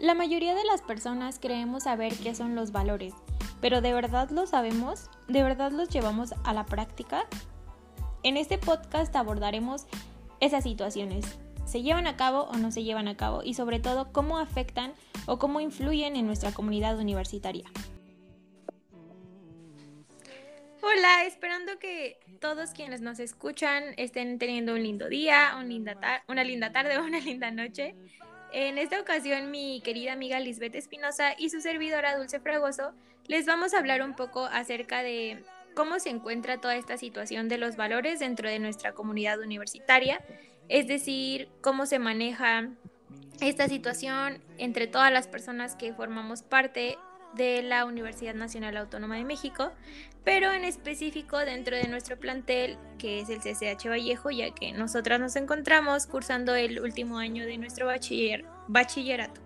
La mayoría de las personas creemos saber qué son los valores, pero ¿de verdad lo sabemos? ¿De verdad los llevamos a la práctica? En este podcast abordaremos esas situaciones. ¿Se llevan a cabo o no se llevan a cabo? Y sobre todo, ¿cómo afectan o cómo influyen en nuestra comunidad universitaria? Hola, esperando que todos quienes nos escuchan estén teniendo un lindo día, una linda tarde o una linda noche. En esta ocasión, mi querida amiga Lisbeth Espinosa y su servidora Dulce Fragoso les vamos a hablar un poco acerca de cómo se encuentra toda esta situación de los valores dentro de nuestra comunidad universitaria, es decir, cómo se maneja esta situación entre todas las personas que formamos parte de la Universidad Nacional Autónoma de México, pero en específico dentro de nuestro plantel, que es el CCH Vallejo, ya que nosotras nos encontramos cursando el último año de nuestro bachiller, bachillerato.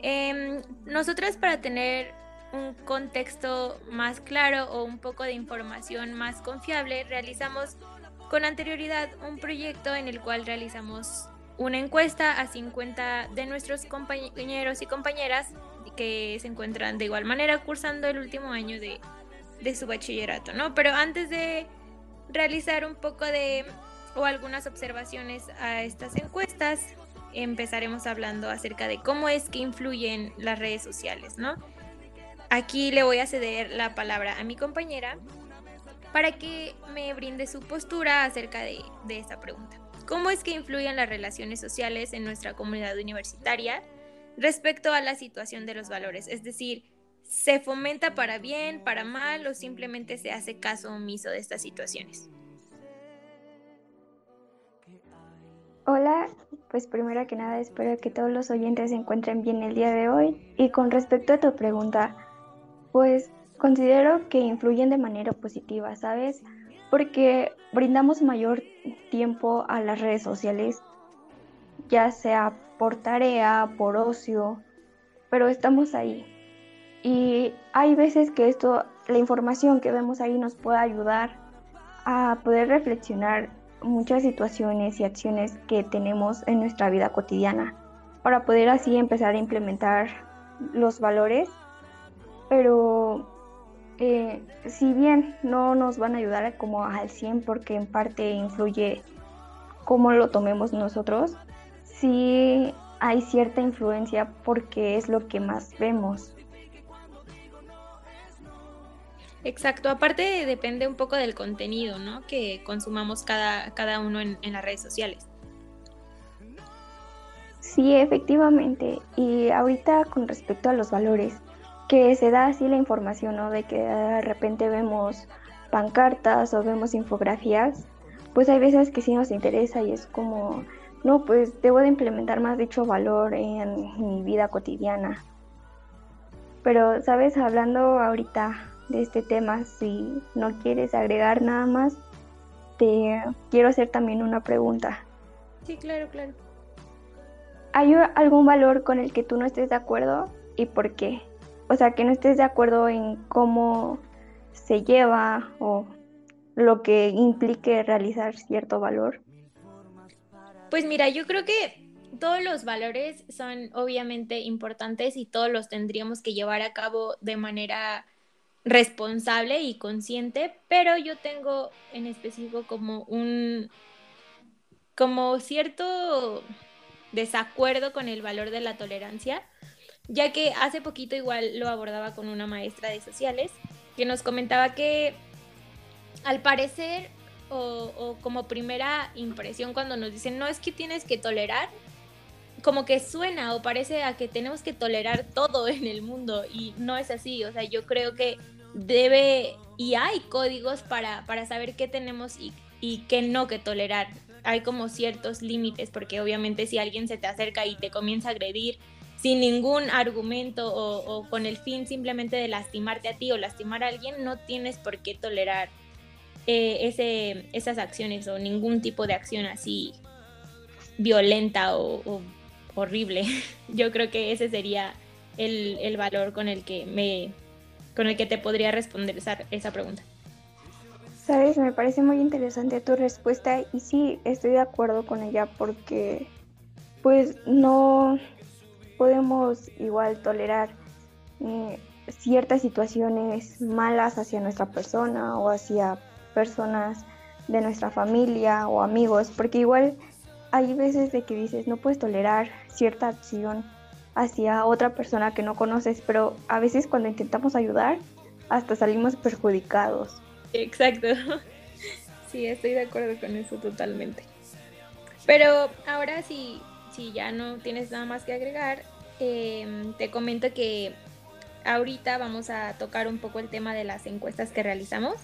Em, nosotras para tener un contexto más claro o un poco de información más confiable, realizamos con anterioridad un proyecto en el cual realizamos una encuesta a 50 de nuestros compañeros y compañeras que se encuentran de igual manera cursando el último año de, de su bachillerato, ¿no? Pero antes de realizar un poco de o algunas observaciones a estas encuestas, empezaremos hablando acerca de cómo es que influyen las redes sociales, ¿no? Aquí le voy a ceder la palabra a mi compañera para que me brinde su postura acerca de, de esta pregunta. ¿Cómo es que influyen las relaciones sociales en nuestra comunidad universitaria respecto a la situación de los valores? Es decir, ¿se fomenta para bien, para mal o simplemente se hace caso omiso de estas situaciones? Hola, pues primero que nada espero que todos los oyentes se encuentren bien el día de hoy. Y con respecto a tu pregunta, pues considero que influyen de manera positiva, ¿sabes? Porque brindamos mayor tiempo a las redes sociales, ya sea por tarea, por ocio, pero estamos ahí. Y hay veces que esto, la información que vemos ahí nos puede ayudar a poder reflexionar muchas situaciones y acciones que tenemos en nuestra vida cotidiana para poder así empezar a implementar los valores pero eh, si bien no nos van a ayudar como al 100 porque en parte influye cómo lo tomemos nosotros, sí hay cierta influencia porque es lo que más vemos. Exacto, aparte depende un poco del contenido, ¿no? Que consumamos cada, cada uno en, las redes sociales. Sí, efectivamente. Y ahorita con respecto a los valores, que se da así la información, ¿no? De que de repente vemos pancartas o vemos infografías, pues hay veces que sí nos interesa y es como, no, pues debo de implementar más dicho valor en mi vida cotidiana. Pero, ¿sabes? Hablando ahorita de este tema, si no quieres agregar nada más, te quiero hacer también una pregunta. Sí, claro, claro. ¿Hay algún valor con el que tú no estés de acuerdo y por qué? o sea, que no estés de acuerdo en cómo se lleva o lo que implique realizar cierto valor? Pues mira, yo creo que todos los valores son obviamente importantes y todos los tendríamos que llevar a cabo de manera responsable y consciente, pero yo tengo en específico como un como cierto desacuerdo con el valor de la tolerancia ya que hace poquito igual lo abordaba con una maestra de sociales que nos comentaba que al parecer o, como primera impresión cuando nos dicen no es que tienes que tolerar, como que suena o parece a que tenemos que tolerar todo en el mundo y no es así, o sea, yo creo que debe y hay códigos para, para saber qué tenemos y, y qué no que tolerar. Hay como ciertos límites porque obviamente si alguien se te acerca y te comienza a agredir sin ningún argumento o, con el fin simplemente de lastimarte a ti o lastimar a alguien, no tienes por qué tolerar eh, ese, esas acciones o ningún tipo de acción así violenta o, horrible. Yo creo que ese sería el, valor con el que me con el que te podría responder esa, esa pregunta. Sabes, me parece muy interesante tu respuesta y sí, estoy de acuerdo con ella porque pues no, podemos igual tolerar eh, ciertas situaciones malas hacia nuestra persona o hacia personas de nuestra familia o amigos, porque igual hay veces de que dices no puedes tolerar cierta acción hacia otra persona que no conoces, pero a veces cuando intentamos ayudar hasta salimos perjudicados. Exacto. Sí, estoy de acuerdo con eso totalmente. Pero ahora si ya no tienes nada más que agregar, em, te comento que ahorita vamos a tocar un poco el tema de las encuestas que realizamos,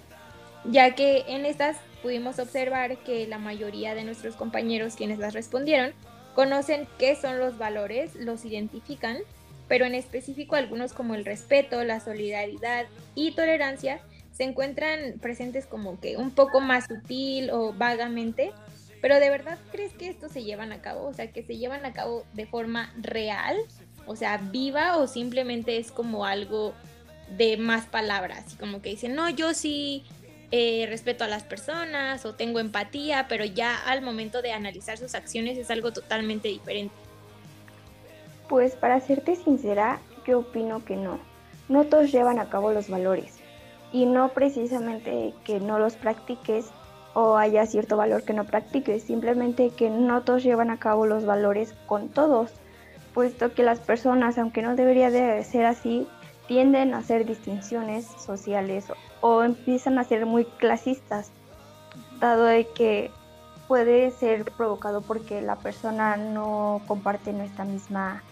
ya que en estas pudimos observar que la mayoría de nuestros compañeros quienes las respondieron conocen qué son los valores, los identifican, pero en específico algunos como el respeto, la solidaridad y tolerancia se encuentran presentes como que un poco más sutil o vagamente, pero de verdad crees que esto se llevan a cabo, o sea, que se llevan a cabo de forma real, o sea, viva o simplemente es como algo de más palabras, como que dicen, no, yo sí eh, respeto a las personas o tengo empatía, pero ya al momento de analizar sus acciones es algo totalmente diferente. Pues para serte sincera, yo opino que no. No todos llevan a cabo los valores y no precisamente que no los practiques o haya cierto valor que no practiques, simplemente que no todos llevan a cabo los valores con todos, puesto que las personas, aunque no debería de ser así, tienden a hacer distinciones sociales o, empiezan a ser muy clasistas, dado de que puede ser provocado porque la persona no comparte nuestra misma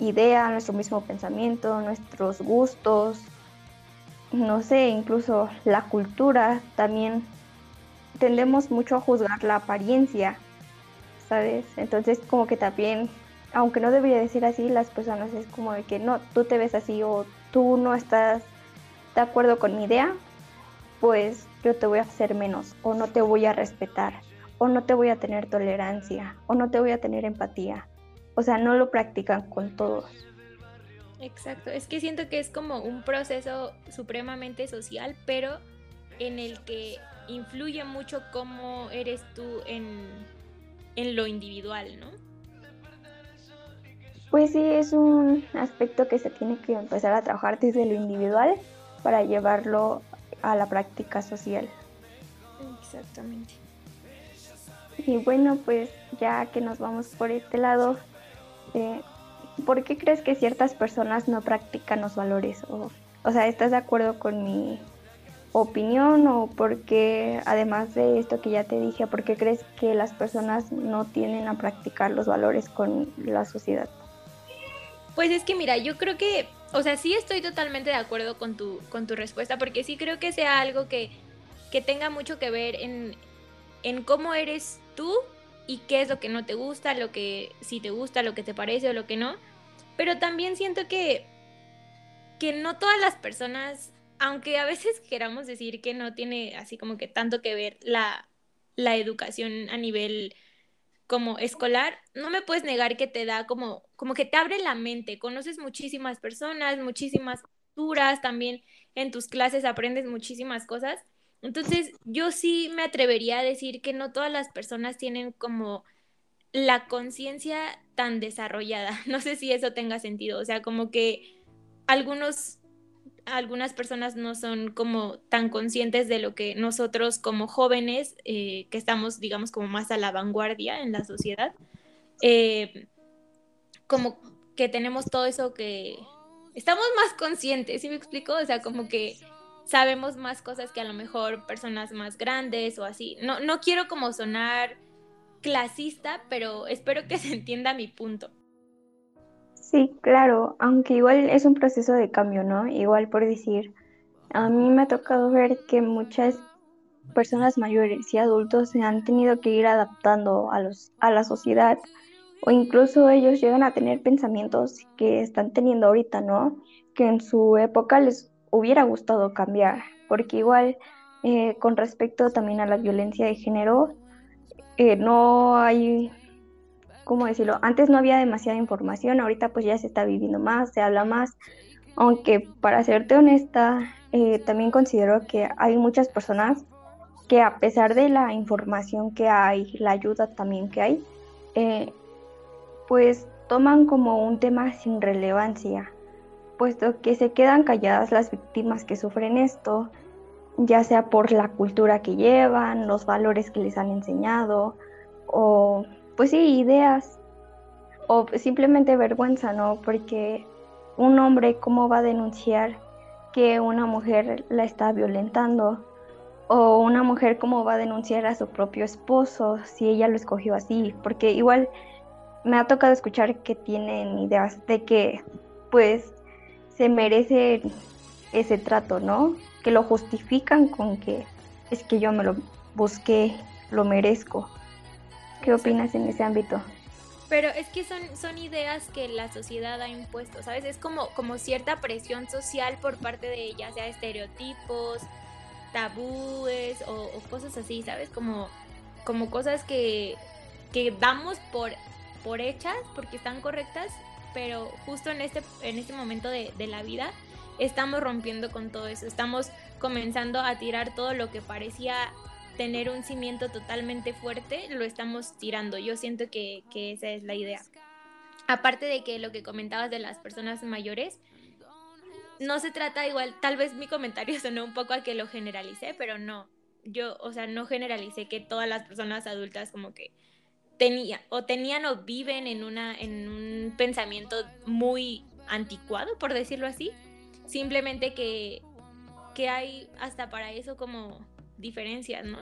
idea, nuestro mismo pensamiento, nuestros gustos, no sé, incluso la cultura también tendemos mucho a juzgar la apariencia, ¿sabes? Entonces como que también, aunque no debería decir así, las personas es como de que no, tú te ves así o tú no estás de acuerdo con mi idea, pues yo te voy a hacer menos o no te voy a respetar o no te voy a tener tolerancia o no te voy a tener empatía. O sea, no lo practican con todos. Exacto, es que siento que es como un proceso supremamente social, pero en el que influye mucho cómo eres tú en, en lo individual, ¿no? Pues sí, es un aspecto que se tiene que empezar a trabajar desde lo individual para llevarlo a la práctica social. Exactamente. Y bueno, pues ya que nos vamos por este lado, eh, ¿por qué crees que ciertas personas no practican los valores? O, o sea, ¿estás de acuerdo con mi opinión o por qué, además de esto que ya te dije, por qué crees que las personas no tienden a practicar los valores con la sociedad? Pues es que mira, yo creo que, o sea, sí estoy totalmente de acuerdo con tu, con tu respuesta, porque sí creo que sea algo que, que tenga mucho que ver en, en cómo eres tú y qué es lo que no te gusta, lo que sí te gusta, lo que te parece o lo que no. Pero también siento que, que no todas las personas, aunque a veces queramos decir que no tiene así como que tanto que ver la, la educación a nivel como escolar, no me puedes negar que te da como, como que te abre la mente, conoces muchísimas personas, muchísimas culturas, también en tus clases aprendes muchísimas cosas. Entonces, yo sí me atrevería a decir que no todas las personas tienen como la conciencia tan desarrollada. No sé si eso tenga sentido. O sea, como que algunos, algunas personas no son como tan conscientes de lo que nosotros como jóvenes, eh, que estamos, digamos, como más a la vanguardia en la sociedad, eh, como que tenemos todo eso que estamos más conscientes, ¿sí me explico? O sea, como que sabemos más cosas que a lo mejor personas más grandes o así. No, no quiero como sonar clasista, pero espero que se entienda mi punto. Sí, claro, aunque igual es un proceso de cambio, ¿no? Igual por decir, a mí me ha tocado ver que muchas personas mayores y adultos se han tenido que ir adaptando a, los, a la sociedad o incluso ellos llegan a tener pensamientos que están teniendo ahorita, ¿no? Que en su época les hubiera gustado cambiar, porque igual eh, con respecto también a la violencia de género, eh, no hay, ¿cómo decirlo? Antes no había demasiada información, ahorita pues ya se está viviendo más, se habla más, aunque para serte honesta, eh, también considero que hay muchas personas que a pesar de la información que hay, la ayuda también que hay, eh, pues toman como un tema sin relevancia, puesto que se quedan calladas las víctimas que sufren esto, ya sea por la cultura que llevan, los valores que les han enseñado, o pues sí, ideas, o simplemente vergüenza, ¿no? Porque un hombre, ¿cómo va a denunciar que una mujer la está violentando? O una mujer, ¿cómo va a denunciar a su propio esposo si ella lo escogió así? Porque igual me ha tocado escuchar que tienen ideas de que, pues, se merece ese trato, ¿no? Que lo justifican con que es que yo me lo busqué, lo merezco. ¿Qué opinas en ese ámbito? Pero es que son, son ideas que la sociedad ha impuesto, ¿sabes? Es como, como cierta presión social por parte de ella, sea estereotipos, tabúes o, cosas así, ¿sabes? Como, como cosas que, que damos por, por hechas porque están correctas, pero justo en este, en este momento de, de la vida estamos rompiendo con todo eso, estamos comenzando a tirar todo lo que parecía tener un cimiento totalmente fuerte, lo estamos tirando. Yo siento que, que, esa es la idea. Aparte de que lo que comentabas de las personas mayores, no se trata igual, tal vez mi comentario sonó un poco a que lo generalicé, pero no. Yo, o sea, no generalicé que todas las personas adultas como que tenían o tenían o viven en una en un pensamiento muy anticuado, por decirlo así. Simplemente que que hay hasta para eso como diferencias, ¿no?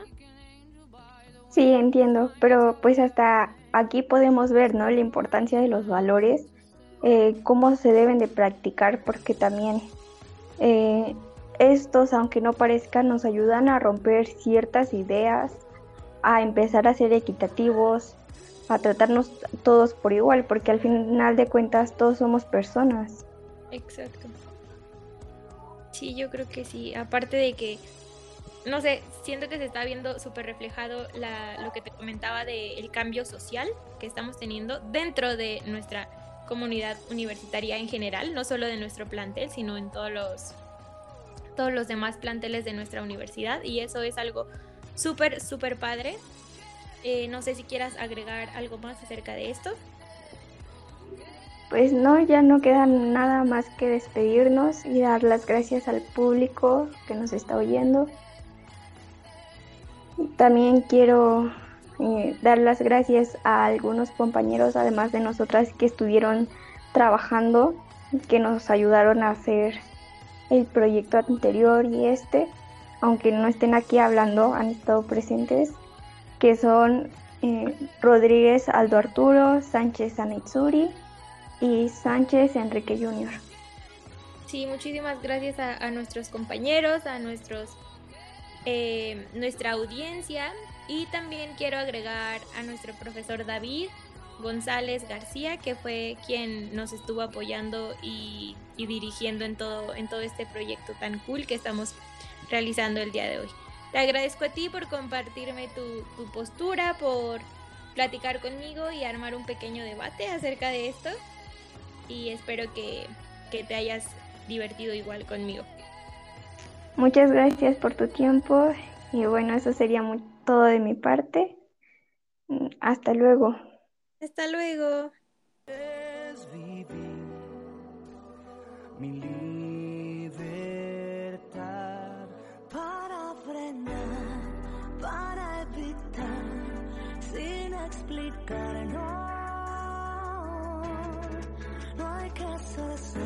Sí, entiendo, pero pues hasta aquí podemos ver, ¿no? La importancia de los valores eh, cómo se deben de practicar, porque también eh, estos, aunque no parezcan, nos ayudan a romper ciertas ideas, a empezar a ser equitativos, a tratarnos todos por igual, porque al final de cuentas todos somos personas. Exacto. Sí, yo creo que sí. Aparte de que, no sé, siento que se está viendo súper reflejado la, lo que te comentaba del cambio social que estamos teniendo dentro de nuestra comunidad universitaria en general, no solo de nuestro plantel, sino en todos los, todos los demás planteles de nuestra universidad. Y eso es algo súper, súper padre. Eh, no sé si quieras agregar algo más acerca de esto. Pues no, ya no queda nada más que despedirnos y dar las gracias al público que nos está oyendo. También quiero eh, dar las gracias a algunos compañeros, además de nosotras, que estuvieron trabajando, que nos ayudaron a hacer el proyecto anterior y este, aunque no estén aquí hablando, han estado presentes, que son eh, Rodríguez Aldo Arturo, Sánchez Anitsuri y Sánchez Enrique Jr. Sí, muchísimas gracias a, nuestros compañeros, a nuestros eh, nuestra audiencia y también quiero agregar a nuestro profesor David González García, que fue quien nos estuvo apoyando y, dirigiendo en todo, en todo este proyecto tan cool que estamos realizando el día de hoy. Te agradezco a ti por compartirme tu, postura, por platicar conmigo y armar un pequeño debate acerca de esto. Y espero que, que te hayas divertido igual conmigo. Muchas gracias por tu tiempo y bueno, eso sería muy todo de mi parte. Mm, hasta luego. Hasta luego. mi libertad para frenar, para evitar, sin explicar, no, no hay que ser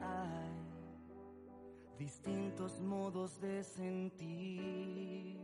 Hay distintos modos de sentir